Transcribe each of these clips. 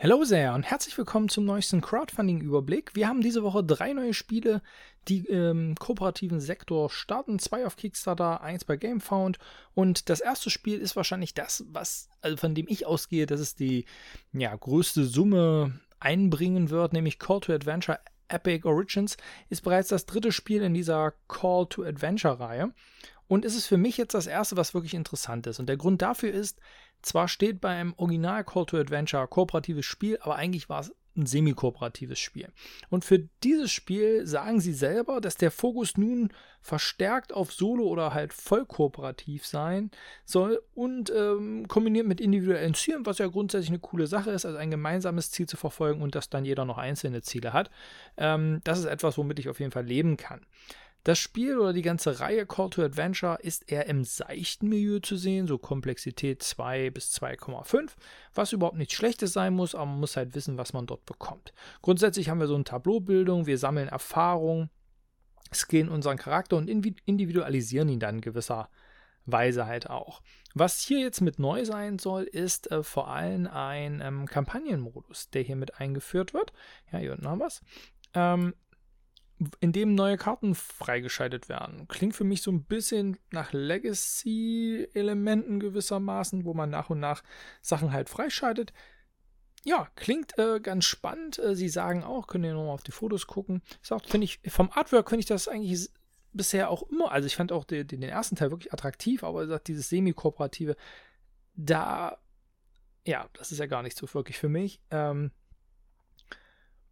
Hallo sehr und herzlich willkommen zum neuesten Crowdfunding-Überblick. Wir haben diese Woche drei neue Spiele, die im kooperativen Sektor starten. Zwei auf Kickstarter, eins bei GameFound. Und das erste Spiel ist wahrscheinlich das, was, also von dem ich ausgehe, dass es die ja, größte Summe einbringen wird, nämlich Call to Adventure Epic Origins. Ist bereits das dritte Spiel in dieser Call to Adventure-Reihe. Und es ist für mich jetzt das erste, was wirklich interessant ist. Und der Grund dafür ist, zwar steht beim Original Call to Adventure kooperatives Spiel, aber eigentlich war es ein semi-kooperatives Spiel. Und für dieses Spiel sagen sie selber, dass der Fokus nun verstärkt auf Solo oder halt voll kooperativ sein soll und ähm, kombiniert mit individuellen Zielen, was ja grundsätzlich eine coole Sache ist, also ein gemeinsames Ziel zu verfolgen und dass dann jeder noch einzelne Ziele hat. Ähm, das ist etwas, womit ich auf jeden Fall leben kann. Das Spiel oder die ganze Reihe Call to Adventure ist eher im seichten Milieu zu sehen, so Komplexität 2 bis 2,5, was überhaupt nichts Schlechtes sein muss, aber man muss halt wissen, was man dort bekommt. Grundsätzlich haben wir so eine Tableaubildung, wir sammeln Erfahrung, skillen unseren Charakter und individualisieren ihn dann gewisser Weise halt auch. Was hier jetzt mit neu sein soll, ist äh, vor allem ein ähm, Kampagnenmodus, der hier mit eingeführt wird. Ja, hier unten haben wir es. Ähm, in dem neue Karten freigeschaltet werden. Klingt für mich so ein bisschen nach Legacy-Elementen gewissermaßen, wo man nach und nach Sachen halt freischaltet. Ja, klingt äh, ganz spannend. Äh, Sie sagen auch, können ihr nochmal auf die Fotos gucken. Ist auch, ich, vom Artwork finde ich das eigentlich bisher auch immer, also ich fand auch den, den ersten Teil wirklich attraktiv, aber sagt, dieses semi-kooperative, da, ja, das ist ja gar nicht so wirklich für mich. Ähm,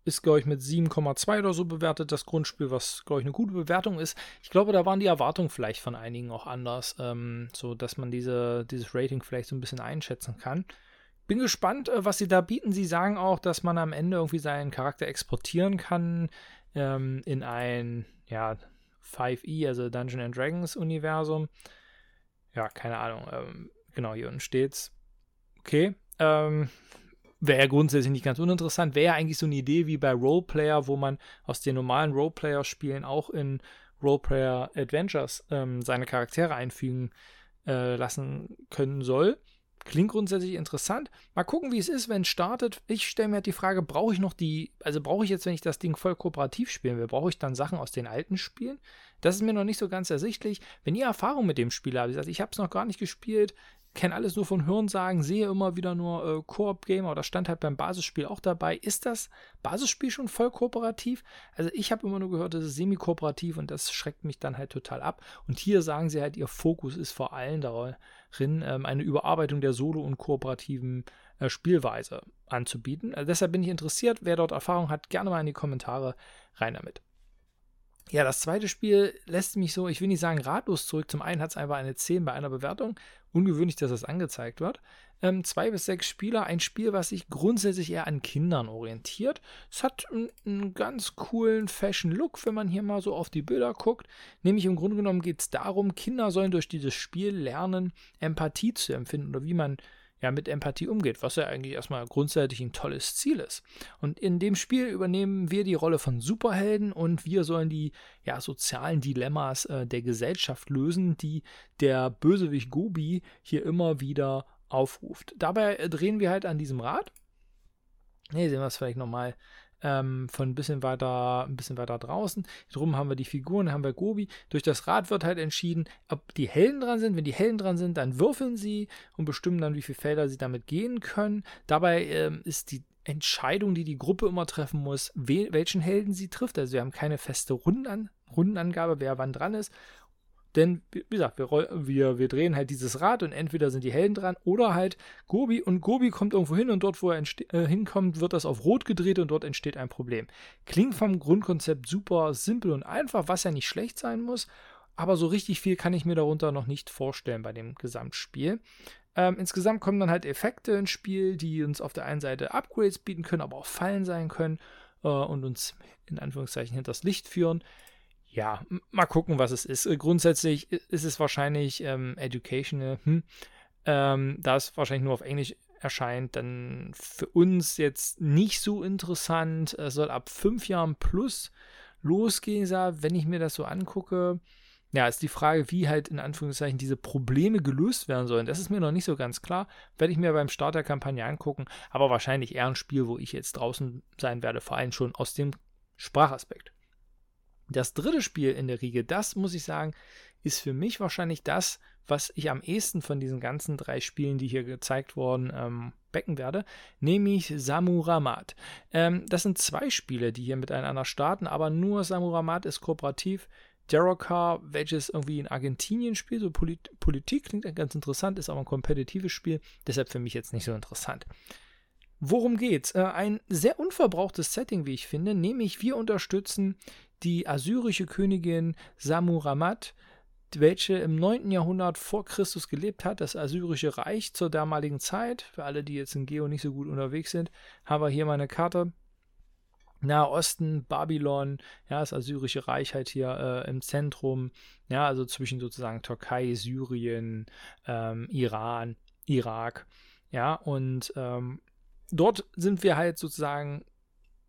ist, glaube ich, mit 7,2 oder so bewertet, das Grundspiel, was, glaube ich, eine gute Bewertung ist. Ich glaube, da waren die Erwartungen vielleicht von einigen auch anders, ähm, so dass man diese, dieses Rating vielleicht so ein bisschen einschätzen kann. Bin gespannt, äh, was sie da bieten. Sie sagen auch, dass man am Ende irgendwie seinen Charakter exportieren kann ähm, in ein, ja, 5e, also Dungeon and Dragons Universum. Ja, keine Ahnung. Ähm, genau, hier unten steht's. Okay. Ähm, wäre grundsätzlich nicht ganz uninteressant. Wäre ja eigentlich so eine Idee wie bei Roleplayer, wo man aus den normalen Roleplayer-Spielen auch in Roleplayer Adventures ähm, seine Charaktere einfügen äh, lassen können soll. Klingt grundsätzlich interessant. Mal gucken, wie es ist, wenn es startet. Ich stelle mir halt die Frage, brauche ich noch die, also brauche ich jetzt, wenn ich das Ding voll kooperativ spielen will, brauche ich dann Sachen aus den alten Spielen? Das ist mir noch nicht so ganz ersichtlich. Wenn ihr Erfahrung mit dem Spiel habt, ich habe es noch gar nicht gespielt, kenne alles nur von Hörensagen, sehe immer wieder nur äh, Koop-Gamer oder stand halt beim Basisspiel auch dabei. Ist das Basisspiel schon voll kooperativ? Also ich habe immer nur gehört, das ist semi-kooperativ und das schreckt mich dann halt total ab. Und hier sagen sie halt, ihr Fokus ist vor allem darin, ähm, eine Überarbeitung der Solo- und kooperativen äh, Spielweise anzubieten. Also deshalb bin ich interessiert. Wer dort Erfahrung hat, gerne mal in die Kommentare rein damit. Ja, das zweite Spiel lässt mich so, ich will nicht sagen ratlos zurück. Zum einen hat es einfach eine 10 bei einer Bewertung. Ungewöhnlich, dass das angezeigt wird. Ähm, zwei bis sechs Spieler, ein Spiel, was sich grundsätzlich eher an Kindern orientiert. Es hat einen, einen ganz coolen Fashion-Look, wenn man hier mal so auf die Bilder guckt. Nämlich im Grunde genommen geht es darum, Kinder sollen durch dieses Spiel lernen, Empathie zu empfinden oder wie man ja mit Empathie umgeht, was ja eigentlich erstmal grundsätzlich ein tolles Ziel ist. Und in dem Spiel übernehmen wir die Rolle von Superhelden und wir sollen die ja, sozialen Dilemmas äh, der Gesellschaft lösen, die der Bösewicht Gobi hier immer wieder aufruft. Dabei äh, drehen wir halt an diesem Rad. Hier sehen wir es vielleicht nochmal ähm, von ein bisschen weiter, ein bisschen weiter draußen. Drum haben wir die Figuren, haben wir Gobi. Durch das Rad wird halt entschieden, ob die Helden dran sind. Wenn die Helden dran sind, dann würfeln sie und bestimmen dann, wie viele Felder sie damit gehen können. Dabei ähm, ist die Entscheidung, die die Gruppe immer treffen muss, welchen Helden sie trifft. Also wir haben keine feste Rundenan Rundenangabe, wer wann dran ist. Denn, wie gesagt, wir, wir, wir drehen halt dieses Rad und entweder sind die Helden dran oder halt Gobi und Gobi kommt irgendwo hin und dort, wo er äh, hinkommt, wird das auf Rot gedreht und dort entsteht ein Problem. Klingt vom Grundkonzept super simpel und einfach, was ja nicht schlecht sein muss, aber so richtig viel kann ich mir darunter noch nicht vorstellen bei dem Gesamtspiel. Ähm, insgesamt kommen dann halt Effekte ins Spiel, die uns auf der einen Seite Upgrades bieten können, aber auch Fallen sein können äh, und uns in Anführungszeichen hinters Licht führen ja, mal gucken, was es ist. Äh, grundsätzlich ist es wahrscheinlich ähm, educational, hm. ähm, da es wahrscheinlich nur auf Englisch erscheint, dann für uns jetzt nicht so interessant. Es soll ab fünf Jahren plus losgehen, wenn ich mir das so angucke. ja, ist die Frage, wie halt in Anführungszeichen diese Probleme gelöst werden sollen. Das ist mir noch nicht so ganz klar. Werde ich mir beim Start der Kampagne angucken, aber wahrscheinlich eher ein Spiel, wo ich jetzt draußen sein werde, vor allem schon aus dem Sprachaspekt. Das dritte Spiel in der Riege, das muss ich sagen, ist für mich wahrscheinlich das, was ich am ehesten von diesen ganzen drei Spielen, die hier gezeigt wurden, ähm, becken werde, nämlich Samuramat. Ähm, das sind zwei Spiele, die hier miteinander starten, aber nur Samuramat ist kooperativ. Derrocar, welches irgendwie in Argentinien spielt, so Polit Politik klingt ganz interessant, ist aber ein kompetitives Spiel, deshalb für mich jetzt nicht so interessant. Worum geht's? Äh, ein sehr unverbrauchtes Setting, wie ich finde, nämlich wir unterstützen die assyrische Königin Samuramat, welche im 9. Jahrhundert vor Christus gelebt hat, das Assyrische Reich zur damaligen Zeit. Für alle, die jetzt in Geo nicht so gut unterwegs sind, haben wir hier mal eine Karte. Nahosten, Babylon, ja, das Assyrische Reich halt hier äh, im Zentrum, ja, also zwischen sozusagen Türkei, Syrien, ähm, Iran, Irak, ja, und ähm, dort sind wir halt sozusagen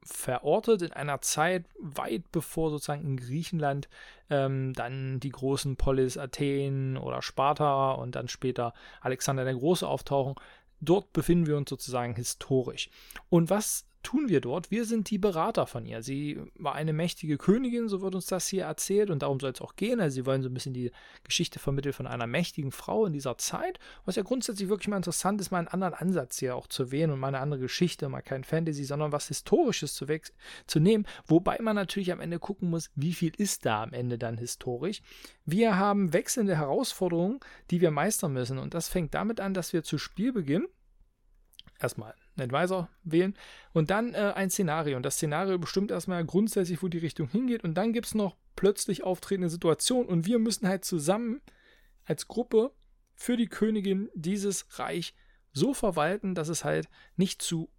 verortet in einer Zeit weit bevor sozusagen in Griechenland ähm, dann die großen Polis Athen oder Sparta und dann später Alexander der Große auftauchen. Dort befinden wir uns sozusagen historisch. Und was tun wir dort? Wir sind die Berater von ihr. Sie war eine mächtige Königin, so wird uns das hier erzählt, und darum soll es auch gehen. Also sie wollen so ein bisschen die Geschichte vermitteln von einer mächtigen Frau in dieser Zeit, was ja grundsätzlich wirklich mal interessant ist, mal einen anderen Ansatz hier auch zu wählen und mal eine andere Geschichte, mal kein Fantasy, sondern was Historisches zu, zu nehmen, wobei man natürlich am Ende gucken muss, wie viel ist da am Ende dann historisch. Wir haben wechselnde Herausforderungen, die wir meistern müssen, und das fängt damit an, dass wir zu Spielbeginn erstmal einen Advisor wählen und dann äh, ein Szenario. Und das Szenario bestimmt erstmal grundsätzlich, wo die Richtung hingeht. Und dann gibt es noch plötzlich auftretende Situationen und wir müssen halt zusammen als Gruppe für die Königin dieses Reich so verwalten, dass es halt nicht zu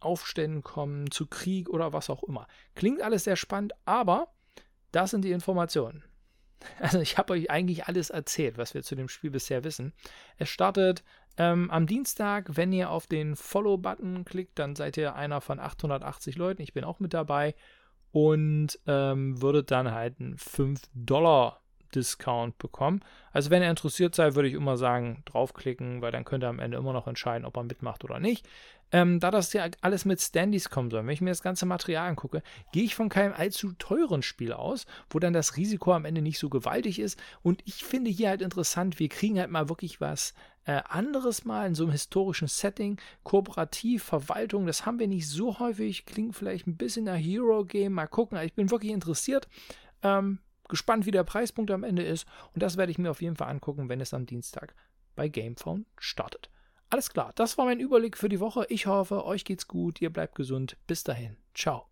Aufständen kommt, zu Krieg oder was auch immer. Klingt alles sehr spannend, aber das sind die Informationen. Also ich habe euch eigentlich alles erzählt, was wir zu dem Spiel bisher wissen. Es startet ähm, am Dienstag, wenn ihr auf den Follow-Button klickt, dann seid ihr einer von 880 Leuten. Ich bin auch mit dabei und ähm, würdet dann halt einen 5 Dollar Discount bekommen. Also wenn ihr interessiert seid, würde ich immer sagen, draufklicken, weil dann könnt ihr am Ende immer noch entscheiden, ob er mitmacht oder nicht. Ähm, da das ja alles mit Standys kommen soll, wenn ich mir das ganze Material angucke, gehe ich von keinem allzu teuren Spiel aus, wo dann das Risiko am Ende nicht so gewaltig ist. Und ich finde hier halt interessant, wir kriegen halt mal wirklich was äh, anderes mal in so einem historischen Setting, kooperativ, Verwaltung, das haben wir nicht so häufig, klingt vielleicht ein bisschen nach Hero-Game, mal gucken, ich bin wirklich interessiert. Ähm, gespannt, wie der Preispunkt am Ende ist. Und das werde ich mir auf jeden Fall angucken, wenn es am Dienstag bei Gamephone startet. Alles klar, das war mein Überblick für die Woche. Ich hoffe, euch geht's gut, ihr bleibt gesund. Bis dahin, ciao.